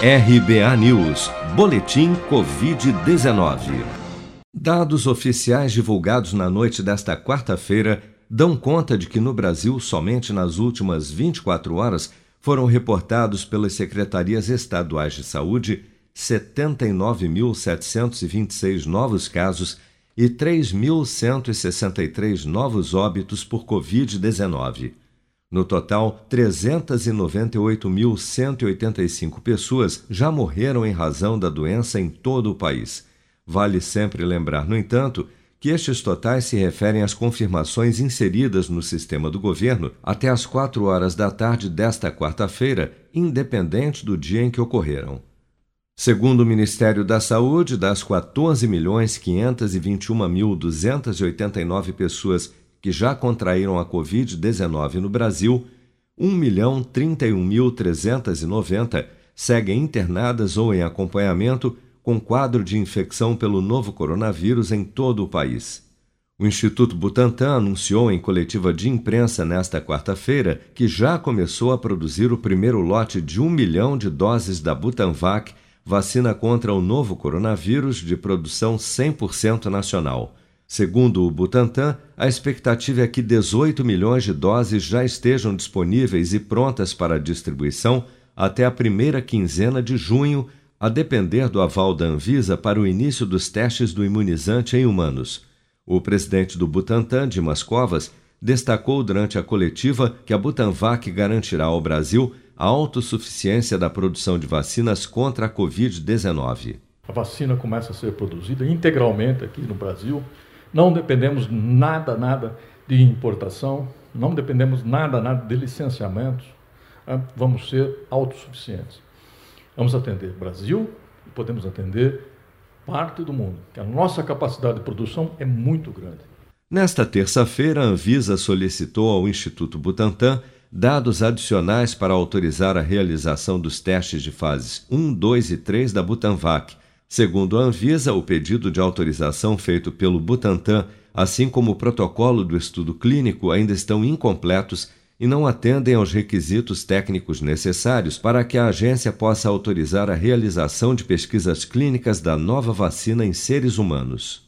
RBA News, Boletim Covid-19. Dados oficiais divulgados na noite desta quarta-feira dão conta de que no Brasil, somente nas últimas 24 horas, foram reportados pelas secretarias estaduais de saúde 79.726 novos casos e 3.163 novos óbitos por Covid-19. No total, 398.185 pessoas já morreram em razão da doença em todo o país. Vale sempre lembrar, no entanto, que estes totais se referem às confirmações inseridas no sistema do governo até às 4 horas da tarde desta quarta-feira, independente do dia em que ocorreram. Segundo o Ministério da Saúde, das 14.521.289 pessoas que já contraíram a Covid-19 no Brasil, 1.031.390 seguem internadas ou em acompanhamento com quadro de infecção pelo novo coronavírus em todo o país. O Instituto Butantan anunciou em coletiva de imprensa nesta quarta-feira que já começou a produzir o primeiro lote de um milhão de doses da Butanvac, vacina contra o novo coronavírus de produção 100% nacional. Segundo o Butantan, a expectativa é que 18 milhões de doses já estejam disponíveis e prontas para distribuição até a primeira quinzena de junho, a depender do aval da Anvisa para o início dos testes do imunizante em humanos. O presidente do Butantan, Dimas Covas, destacou durante a coletiva que a Butanvac garantirá ao Brasil a autossuficiência da produção de vacinas contra a Covid-19. A vacina começa a ser produzida integralmente aqui no Brasil não dependemos nada, nada de importação, não dependemos nada, nada de licenciamentos. Né? Vamos ser autossuficientes. Vamos atender Brasil e podemos atender parte do mundo, que a nossa capacidade de produção é muito grande. Nesta terça-feira, a Anvisa solicitou ao Instituto Butantan dados adicionais para autorizar a realização dos testes de fases 1, 2 e 3 da Butanvac Segundo a Anvisa, o pedido de autorização feito pelo Butantan, assim como o protocolo do estudo clínico, ainda estão incompletos e não atendem aos requisitos técnicos necessários para que a agência possa autorizar a realização de pesquisas clínicas da nova vacina em seres humanos.